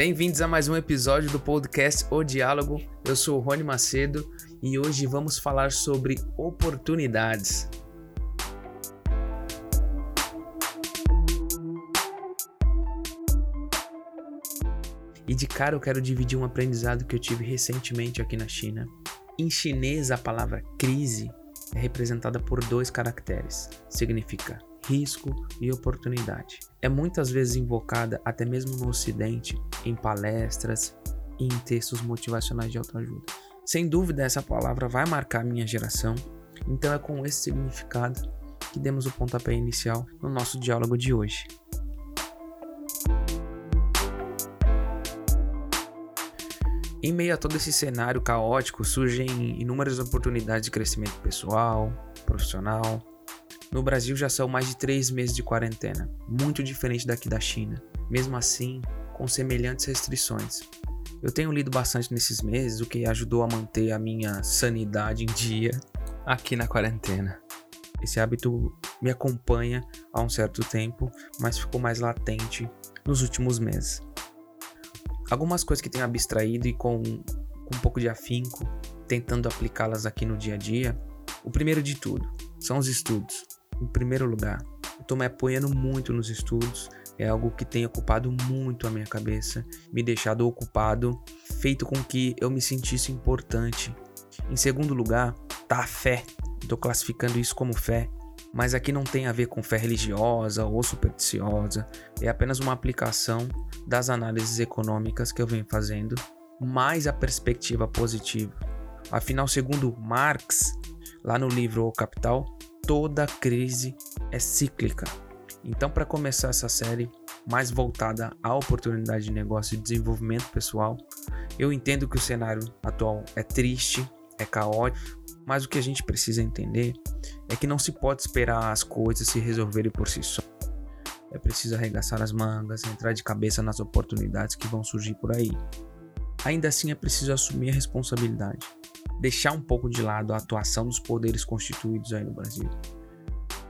Bem-vindos a mais um episódio do podcast O Diálogo. Eu sou o Rony Macedo e hoje vamos falar sobre oportunidades. E de cara eu quero dividir um aprendizado que eu tive recentemente aqui na China. Em chinês, a palavra crise é representada por dois caracteres. Significa risco e oportunidade. É muitas vezes invocada até mesmo no ocidente em palestras e em textos motivacionais de autoajuda. Sem dúvida essa palavra vai marcar minha geração, então é com esse significado que demos o pontapé inicial no nosso diálogo de hoje. Em meio a todo esse cenário caótico, surgem inúmeras oportunidades de crescimento pessoal, profissional. No Brasil já são mais de três meses de quarentena, muito diferente daqui da China, mesmo assim com semelhantes restrições. Eu tenho lido bastante nesses meses, o que ajudou a manter a minha sanidade em dia aqui na quarentena. Esse hábito me acompanha há um certo tempo, mas ficou mais latente nos últimos meses algumas coisas que tenho abstraído e com, com um pouco de afinco, tentando aplicá-las aqui no dia a dia. O primeiro de tudo são os estudos. Em primeiro lugar, eu estou me apoiando muito nos estudos, é algo que tem ocupado muito a minha cabeça, me deixado ocupado, feito com que eu me sentisse importante. Em segundo lugar, tá a fé. Estou classificando isso como fé, mas aqui não tem a ver com fé religiosa ou supersticiosa, é apenas uma aplicação das análises econômicas que eu venho fazendo, mais a perspectiva positiva. Afinal, segundo Marx, lá no livro O Capital, toda crise é cíclica. Então, para começar essa série mais voltada à oportunidade de negócio e desenvolvimento pessoal, eu entendo que o cenário atual é triste, é caótico, mas o que a gente precisa entender é que não se pode esperar as coisas se resolverem por si só. É preciso arregaçar as mangas, entrar de cabeça nas oportunidades que vão surgir por aí. Ainda assim, é preciso assumir a responsabilidade, deixar um pouco de lado a atuação dos poderes constituídos aí no Brasil.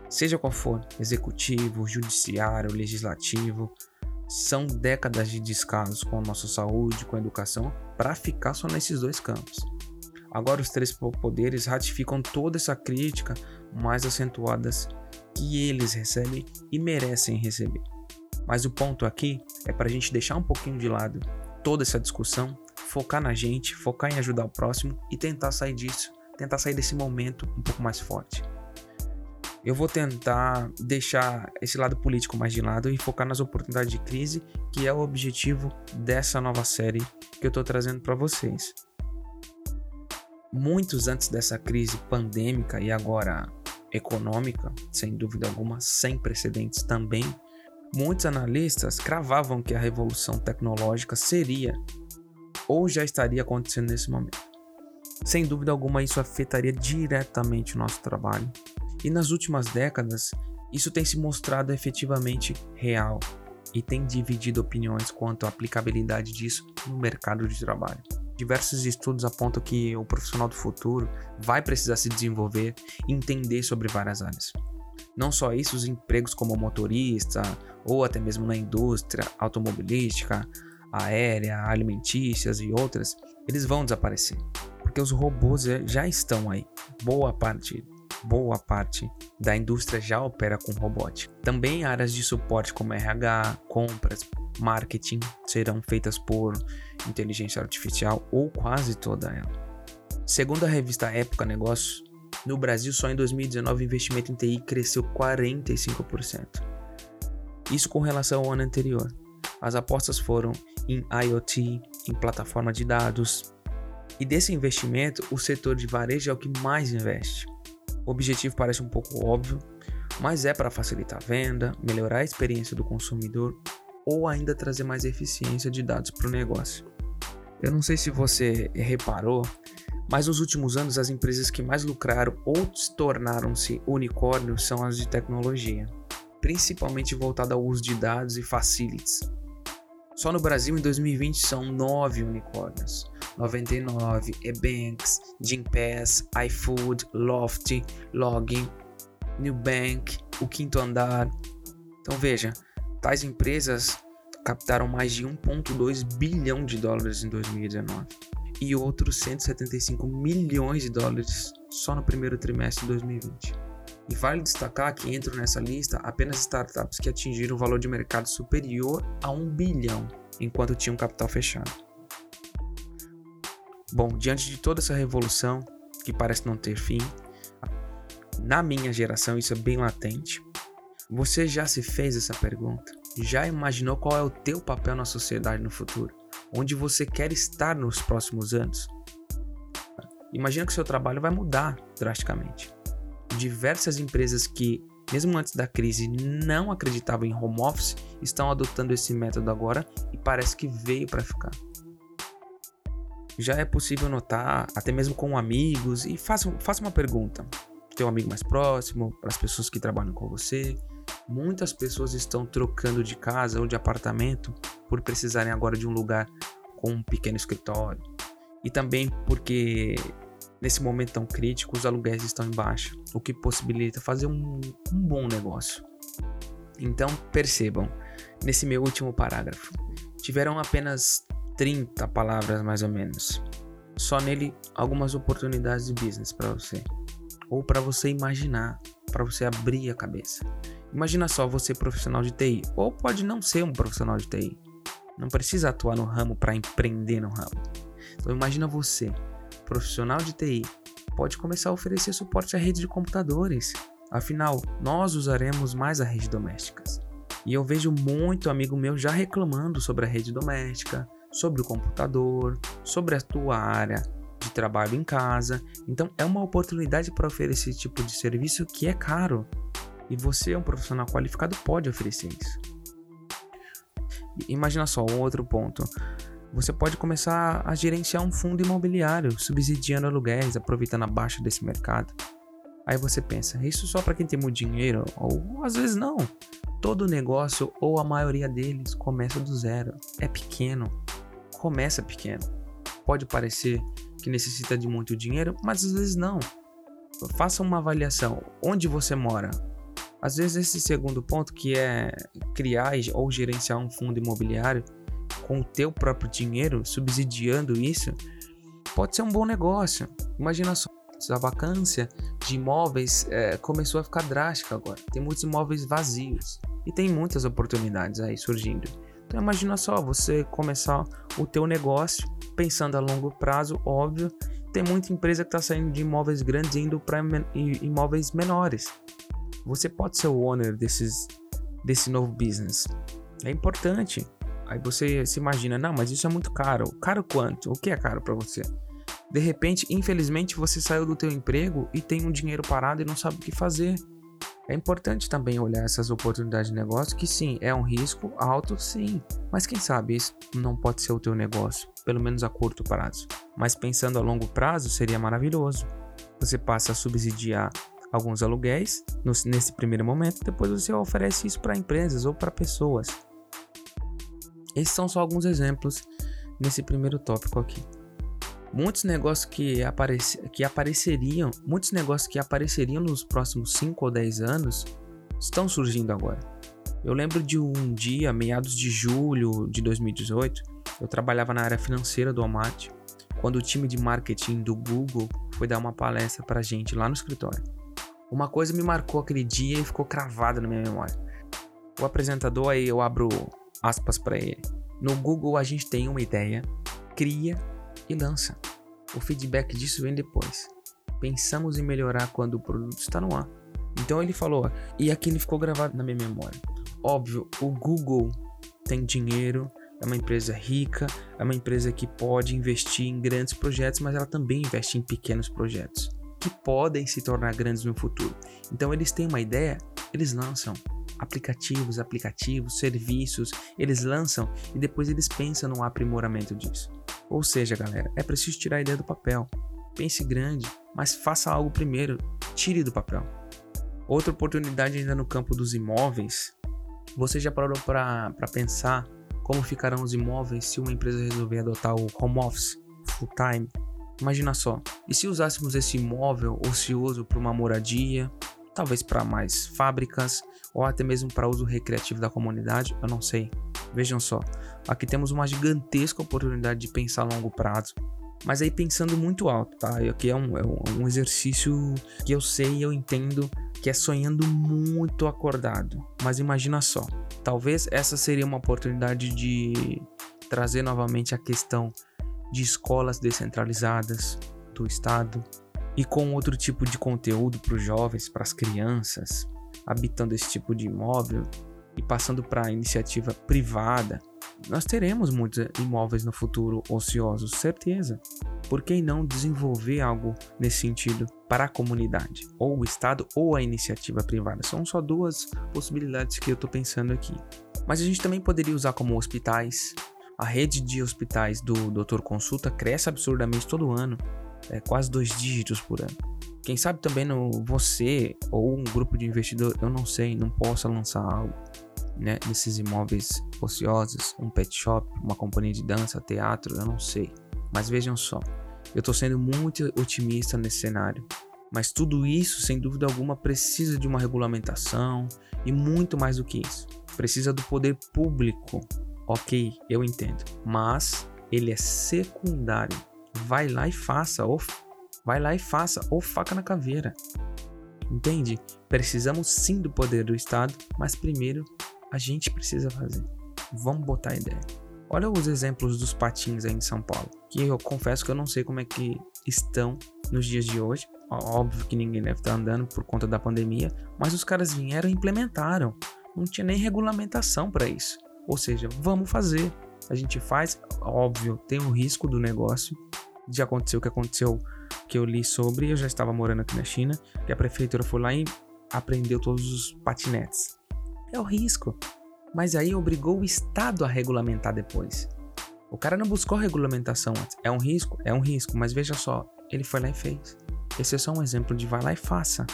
Seja qual for, executivo, judiciário, legislativo, são décadas de descasos com a nossa saúde, com a educação, para ficar só nesses dois campos. Agora, os três poderes ratificam toda essa crítica mais acentuadas que eles recebem e merecem receber. Mas o ponto aqui é para a gente deixar um pouquinho de lado toda essa discussão, focar na gente, focar em ajudar o próximo e tentar sair disso, tentar sair desse momento um pouco mais forte. Eu vou tentar deixar esse lado político mais de lado e focar nas oportunidades de crise, que é o objetivo dessa nova série que eu estou trazendo para vocês muitos antes dessa crise pandêmica e agora econômica, sem dúvida alguma, sem precedentes também, muitos analistas cravavam que a revolução tecnológica seria ou já estaria acontecendo nesse momento. Sem dúvida alguma, isso afetaria diretamente o nosso trabalho. E nas últimas décadas, isso tem se mostrado efetivamente real e tem dividido opiniões quanto à aplicabilidade disso no mercado de trabalho. Diversos estudos apontam que o profissional do futuro vai precisar se desenvolver e entender sobre várias áreas. Não só isso, os empregos como motorista ou até mesmo na indústria automobilística, aérea, alimentícias e outras, eles vão desaparecer, porque os robôs já estão aí. Boa parte, boa parte da indústria já opera com robótica. Também áreas de suporte como RH, compras, marketing serão feitas por inteligência artificial ou quase toda ela. Segundo a revista Época Negócios, no Brasil só em 2019 o investimento em TI cresceu 45%. Isso com relação ao ano anterior. As apostas foram em IoT, em plataforma de dados. E desse investimento, o setor de varejo é o que mais investe. O objetivo parece um pouco óbvio, mas é para facilitar a venda, melhorar a experiência do consumidor ou ainda trazer mais eficiência de dados para o negócio. Eu não sei se você reparou, mas nos últimos anos as empresas que mais lucraram ou tornaram-se unicórnios são as de tecnologia, principalmente voltada ao uso de dados e facilities. Só no Brasil em 2020 são nove unicórnios. 99, Ebanks, Gympass, iFood, Loft, Login, Newbank, o Quinto Andar. Então veja, tais empresas captaram mais de 1,2 bilhão de dólares em 2019 e outros 175 milhões de dólares só no primeiro trimestre de 2020. E vale destacar que entram nessa lista apenas startups que atingiram um valor de mercado superior a 1 bilhão, enquanto tinham capital fechado. Bom, diante de toda essa revolução, que parece não ter fim, na minha geração isso é bem latente. Você já se fez essa pergunta? Já imaginou qual é o teu papel na sociedade no futuro? Onde você quer estar nos próximos anos? Imagina que seu trabalho vai mudar drasticamente. Diversas empresas que, mesmo antes da crise, não acreditavam em home office estão adotando esse método agora e parece que veio para ficar. Já é possível notar, até mesmo com amigos, e faça, faça uma pergunta: teu amigo mais próximo, para as pessoas que trabalham com você. Muitas pessoas estão trocando de casa ou de apartamento por precisarem agora de um lugar com um pequeno escritório. E também porque nesse momento tão crítico os aluguéis estão em baixa, o que possibilita fazer um, um bom negócio. Então percebam, nesse meu último parágrafo, tiveram apenas 30 palavras mais ou menos. Só nele algumas oportunidades de business para você ou para você imaginar, para você abrir a cabeça. Imagina só você profissional de TI, ou pode não ser um profissional de TI. Não precisa atuar no ramo para empreender no ramo. Então imagina você, profissional de TI, pode começar a oferecer suporte a redes de computadores. Afinal, nós usaremos mais a rede domésticas. E eu vejo muito amigo meu já reclamando sobre a rede doméstica, sobre o computador, sobre a tua área, de trabalho em casa. Então é uma oportunidade para oferecer esse tipo de serviço que é caro. E você, um profissional qualificado, pode oferecer isso. Imagina só um outro ponto. Você pode começar a gerenciar um fundo imobiliário, subsidiando aluguéis, aproveitando a baixa desse mercado. Aí você pensa, isso só para quem tem muito dinheiro? Ou às vezes não. Todo negócio, ou a maioria deles, começa do zero. É pequeno. Começa pequeno. Pode parecer que necessita de muito dinheiro, mas às vezes não. Faça uma avaliação. Onde você mora? Às vezes esse segundo ponto, que é criar ou gerenciar um fundo imobiliário com o teu próprio dinheiro, subsidiando isso, pode ser um bom negócio. Imagina só, a vacância de imóveis é, começou a ficar drástica agora. Tem muitos imóveis vazios e tem muitas oportunidades aí surgindo. Então imagina só, você começar o teu negócio pensando a longo prazo, óbvio. Tem muita empresa que está saindo de imóveis grandes indo para imóveis menores. Você pode ser o owner desses, desse novo business. É importante. Aí você se imagina, não, mas isso é muito caro. Caro quanto? O que é caro para você? De repente, infelizmente, você saiu do teu emprego e tem um dinheiro parado e não sabe o que fazer. É importante também olhar essas oportunidades de negócio, que sim, é um risco alto, sim. Mas quem sabe isso não pode ser o teu negócio, pelo menos a curto prazo. Mas pensando a longo prazo, seria maravilhoso. Você passa a subsidiar alguns aluguéis nesse primeiro momento, depois você oferece isso para empresas ou para pessoas. Esses são só alguns exemplos nesse primeiro tópico aqui muitos negócios que, apareci, que apareceriam, muitos negócios que apareceriam nos próximos 5 ou 10 anos estão surgindo agora. Eu lembro de um dia, meados de julho de 2018, eu trabalhava na área financeira do Walmart, quando o time de marketing do Google foi dar uma palestra pra gente lá no escritório. Uma coisa me marcou aquele dia e ficou cravada na minha memória. O apresentador aí, eu abro aspas para ele. No Google a gente tem uma ideia, cria e lança. O feedback disso vem depois. Pensamos em melhorar quando o produto está no ar. Então ele falou, e aquilo ficou gravado na minha memória. Óbvio, o Google tem dinheiro, é uma empresa rica, é uma empresa que pode investir em grandes projetos, mas ela também investe em pequenos projetos que podem se tornar grandes no futuro. Então eles têm uma ideia, eles lançam aplicativos, aplicativos, serviços, eles lançam e depois eles pensam no aprimoramento disso. Ou seja, galera, é preciso tirar a ideia do papel. Pense grande, mas faça algo primeiro. Tire do papel. Outra oportunidade ainda no campo dos imóveis. Você já parou para pensar como ficarão os imóveis se uma empresa resolver adotar o home office full time? Imagina só, e se usássemos esse imóvel ocioso para uma moradia talvez para mais fábricas ou até mesmo para uso recreativo da comunidade, eu não sei. Vejam só, aqui temos uma gigantesca oportunidade de pensar a longo prazo. Mas aí pensando muito alto, tá? Aqui é um, é um exercício que eu sei e eu entendo que é sonhando muito acordado. Mas imagina só, talvez essa seria uma oportunidade de trazer novamente a questão de escolas descentralizadas do Estado e com outro tipo de conteúdo para os jovens, para as crianças, habitando esse tipo de imóvel e passando para a iniciativa privada, nós teremos muitos imóveis no futuro ociosos, certeza. Por que não desenvolver algo nesse sentido para a comunidade, ou o Estado ou a iniciativa privada? São só duas possibilidades que eu estou pensando aqui. Mas a gente também poderia usar como hospitais. A rede de hospitais do Doutor Consulta cresce absurdamente todo ano, é quase dois dígitos por ano. Quem sabe também no você ou um grupo de investidor, eu não sei, não possa lançar algo né, nesses imóveis ociosos, um pet shop, uma companhia de dança, teatro, eu não sei. Mas vejam só, eu estou sendo muito otimista nesse cenário. Mas tudo isso, sem dúvida alguma, precisa de uma regulamentação e muito mais do que isso. Precisa do poder público. Ok, eu entendo. Mas ele é secundário. Vai lá e faça, ou vai lá e faça, ou faca na caveira. Entende? Precisamos sim do poder do Estado, mas primeiro a gente precisa fazer. Vamos botar ideia. Olha os exemplos dos patins aí em São Paulo, que eu confesso que eu não sei como é que estão nos dias de hoje. Óbvio que ninguém deve estar andando por conta da pandemia, mas os caras vieram e implementaram. Não tinha nem regulamentação para isso. Ou seja, vamos fazer. A gente faz, óbvio, tem o risco do negócio de acontecer o que aconteceu que eu li sobre, eu já estava morando aqui na China, que a prefeitura foi lá e apreendeu todos os patinetes. É o risco. Mas aí obrigou o Estado a regulamentar depois. O cara não buscou regulamentação antes. É um risco? É um risco, mas veja só, ele foi lá e fez. Esse é só um exemplo de vai lá e faça.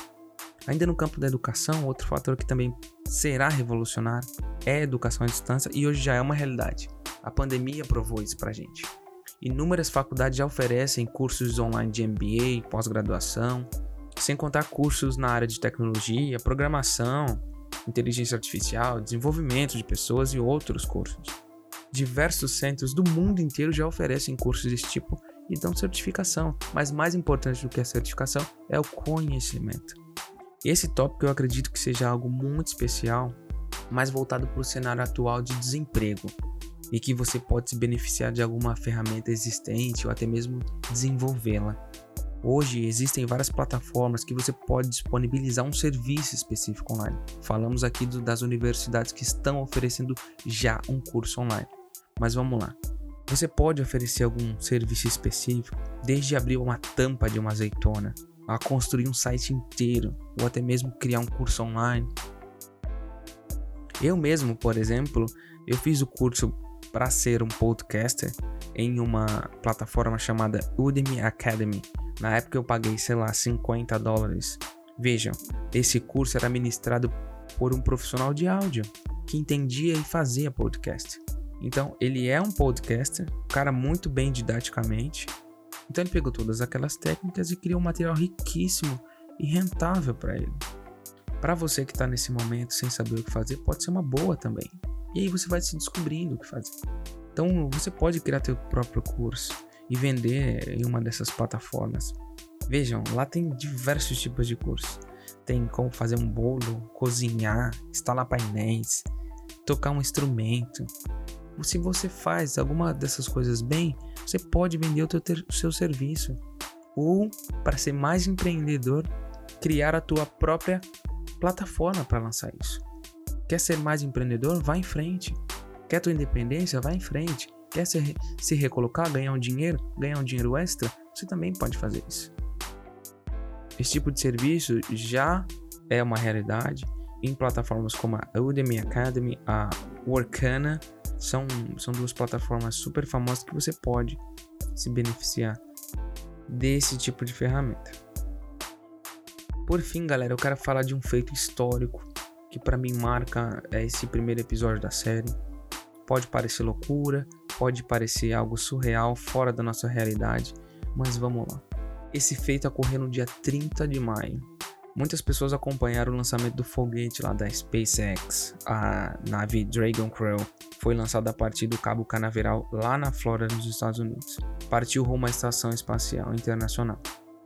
Ainda no campo da educação, outro fator que também será revolucionário é a educação à distância e hoje já é uma realidade. A pandemia provou isso pra gente. Inúmeras faculdades já oferecem cursos online de MBA, pós-graduação, sem contar cursos na área de tecnologia, programação, inteligência artificial, desenvolvimento de pessoas e outros cursos. Diversos centros do mundo inteiro já oferecem cursos desse tipo e dão certificação, mas mais importante do que a certificação é o conhecimento. Esse tópico eu acredito que seja algo muito especial, mais voltado para o cenário atual de desemprego e que você pode se beneficiar de alguma ferramenta existente ou até mesmo desenvolvê-la. Hoje existem várias plataformas que você pode disponibilizar um serviço específico online. Falamos aqui do, das universidades que estão oferecendo já um curso online. Mas vamos lá. Você pode oferecer algum serviço específico, desde abrir uma tampa de uma azeitona, a construir um site inteiro, ou até mesmo criar um curso online. Eu mesmo, por exemplo, eu fiz o curso para ser um podcaster em uma plataforma chamada Udemy Academy. Na época eu paguei, sei lá, 50 dólares. Vejam, esse curso era ministrado por um profissional de áudio que entendia e fazia podcast. Então, ele é um podcaster, um cara muito bem didaticamente. Então, ele pegou todas aquelas técnicas e criou um material riquíssimo e rentável para ele. Para você que está nesse momento sem saber o que fazer, pode ser uma boa também. E aí você vai se descobrindo o que fazer. Então, você pode criar seu próprio curso e vender em uma dessas plataformas. Vejam, lá tem diversos tipos de cursos. Tem como fazer um bolo, cozinhar, instalar painéis, tocar um instrumento. Se você faz alguma dessas coisas bem, você pode vender o, teu o seu serviço. Ou, para ser mais empreendedor, criar a tua própria plataforma para lançar isso. Quer ser mais empreendedor? Vá em frente. Quer tua independência? Vá em frente. Quer se, se recolocar, ganhar um dinheiro, ganhar um dinheiro extra? Você também pode fazer isso. Esse tipo de serviço já é uma realidade em plataformas como a Udemy Academy, a Workana, são, são duas plataformas super famosas que você pode se beneficiar desse tipo de ferramenta. Por fim, galera, eu quero falar de um feito histórico que para mim marca é esse primeiro episódio da série. Pode parecer loucura, pode parecer algo surreal, fora da nossa realidade, mas vamos lá. Esse feito ocorreu no dia 30 de maio Muitas pessoas acompanharam o lançamento do foguete lá da SpaceX. A nave Dragon Crew foi lançada a partir do Cabo Canaveral lá na Flórida, nos Estados Unidos. Partiu rumo à Estação Espacial Internacional.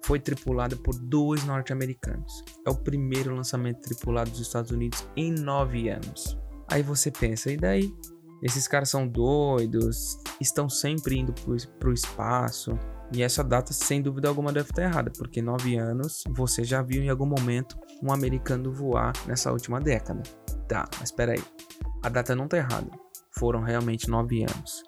Foi tripulada por dois norte-americanos. É o primeiro lançamento tripulado dos Estados Unidos em nove anos. Aí você pensa, e daí? Esses caras são doidos, estão sempre indo para o espaço, e essa data, sem dúvida alguma, deve estar errada, porque nove anos você já viu em algum momento um americano voar nessa última década. Tá, mas espera aí. A data não está errada. Foram realmente nove anos.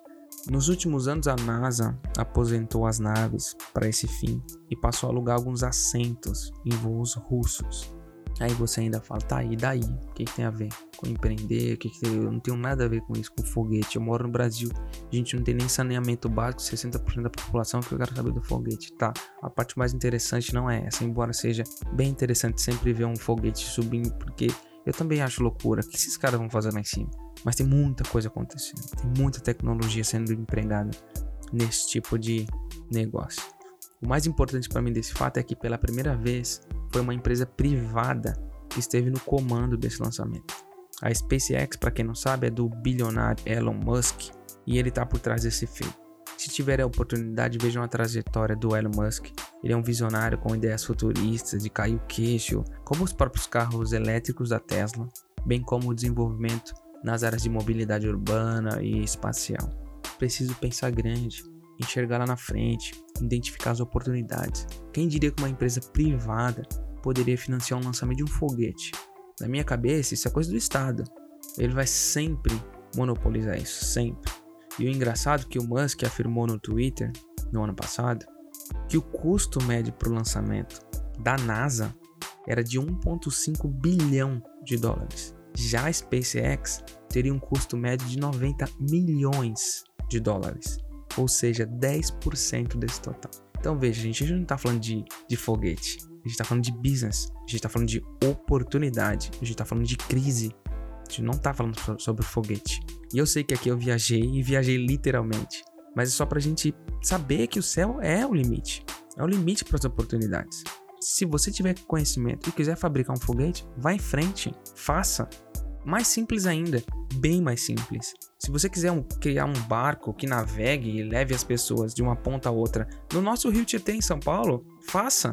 Nos últimos anos, a NASA aposentou as naves para esse fim e passou a alugar alguns assentos em voos russos. Aí você ainda fala, tá aí, daí? O que, que tem a ver com empreender? O que, que tem... Eu não tenho nada a ver com isso, com foguete. Eu moro no Brasil, a gente não tem nem saneamento básico, 60% da população que eu quero saber do foguete. Tá, a parte mais interessante não é essa, embora seja bem interessante sempre ver um foguete subindo, porque eu também acho loucura. O que esses caras vão fazer lá em cima? Mas tem muita coisa acontecendo, tem muita tecnologia sendo empregada nesse tipo de negócio. O mais importante para mim desse fato é que pela primeira vez foi uma empresa privada que esteve no comando desse lançamento. A SpaceX, para quem não sabe, é do bilionário Elon Musk e ele está por trás desse feito. Se tiverem a oportunidade, vejam a trajetória do Elon Musk. Ele é um visionário com ideias futuristas de cair o queixo, como os próprios carros elétricos da Tesla, bem como o desenvolvimento nas áreas de mobilidade urbana e espacial. Preciso pensar grande, enxergar lá na frente, identificar as oportunidades. Quem diria que uma empresa privada poderia financiar um lançamento de um foguete? Na minha cabeça, isso é coisa do Estado. Ele vai sempre monopolizar isso, sempre. E o engraçado é que o Musk afirmou no Twitter, no ano passado, que o custo médio para o lançamento da NASA era de 1,5 bilhão de dólares. Já a SpaceX teria um custo médio de 90 milhões de dólares ou seja, 10% desse total. Então veja, a gente não está falando de, de foguete, a gente está falando de business, a gente está falando de oportunidade, a gente está falando de crise, gente não está falando sobre foguete. E eu sei que aqui eu viajei e viajei literalmente, mas é só para a gente saber que o céu é o limite, é o limite para as oportunidades. Se você tiver conhecimento e quiser fabricar um foguete, vá em frente, faça. Mais simples ainda, bem mais simples. Se você quiser um, criar um barco que navegue e leve as pessoas de uma ponta a outra no nosso Rio Tietê, em São Paulo, faça.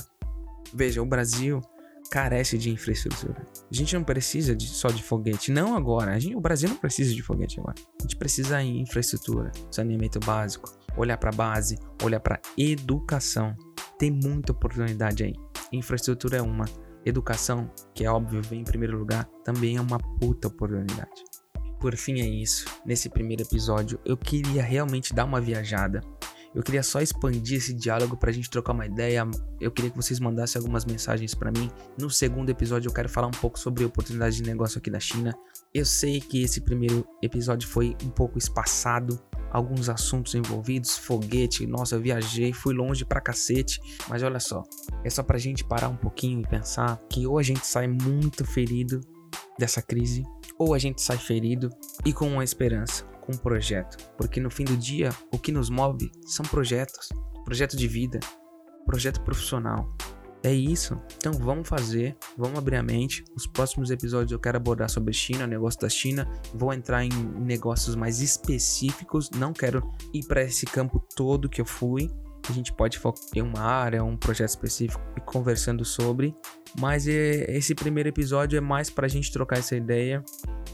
Veja, o Brasil carece de infraestrutura. A gente não precisa de, só de foguete, não agora. Gente, o Brasil não precisa de foguete agora. A gente precisa de infraestrutura, saneamento básico, olhar para a base, olhar para educação. Tem muita oportunidade aí. Infraestrutura é uma. Educação, que é óbvio, vem em primeiro lugar, também é uma puta oportunidade. Por fim é isso. Nesse primeiro episódio, eu queria realmente dar uma viajada. Eu queria só expandir esse diálogo pra gente trocar uma ideia. Eu queria que vocês mandassem algumas mensagens para mim. No segundo episódio eu quero falar um pouco sobre oportunidade de negócio aqui da China. Eu sei que esse primeiro episódio foi um pouco espaçado, alguns assuntos envolvidos, foguete, nossa, eu viajei, fui longe pra cacete, mas olha só, é só pra gente parar um pouquinho e pensar que ou a gente sai muito ferido dessa crise, ou a gente sai ferido e com uma esperança, com um projeto, porque no fim do dia o que nos move são projetos, projeto de vida, projeto profissional. É isso. Então vamos fazer, vamos abrir a mente. Os próximos episódios eu quero abordar sobre China, negócio da China. Vou entrar em negócios mais específicos. Não quero ir para esse campo todo que eu fui, a gente pode focar em uma área, um projeto específico e conversando sobre. Mas é, esse primeiro episódio é mais para a gente trocar essa ideia.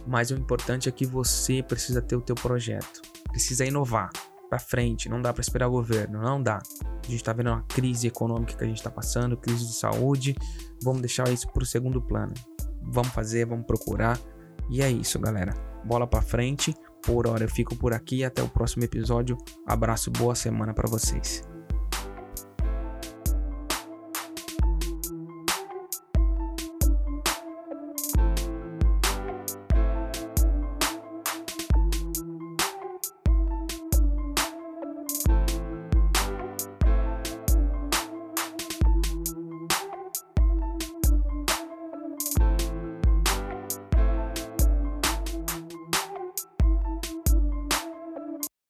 Mas o importante é que você precisa ter o teu projeto, precisa inovar para frente. Não dá para esperar o governo, não dá. A gente está vendo uma crise econômica que a gente está passando, crise de saúde. Vamos deixar isso para o segundo plano. Vamos fazer, vamos procurar. E é isso, galera. Bola para frente. Por hora eu fico por aqui. Até o próximo episódio. Abraço, boa semana para vocês.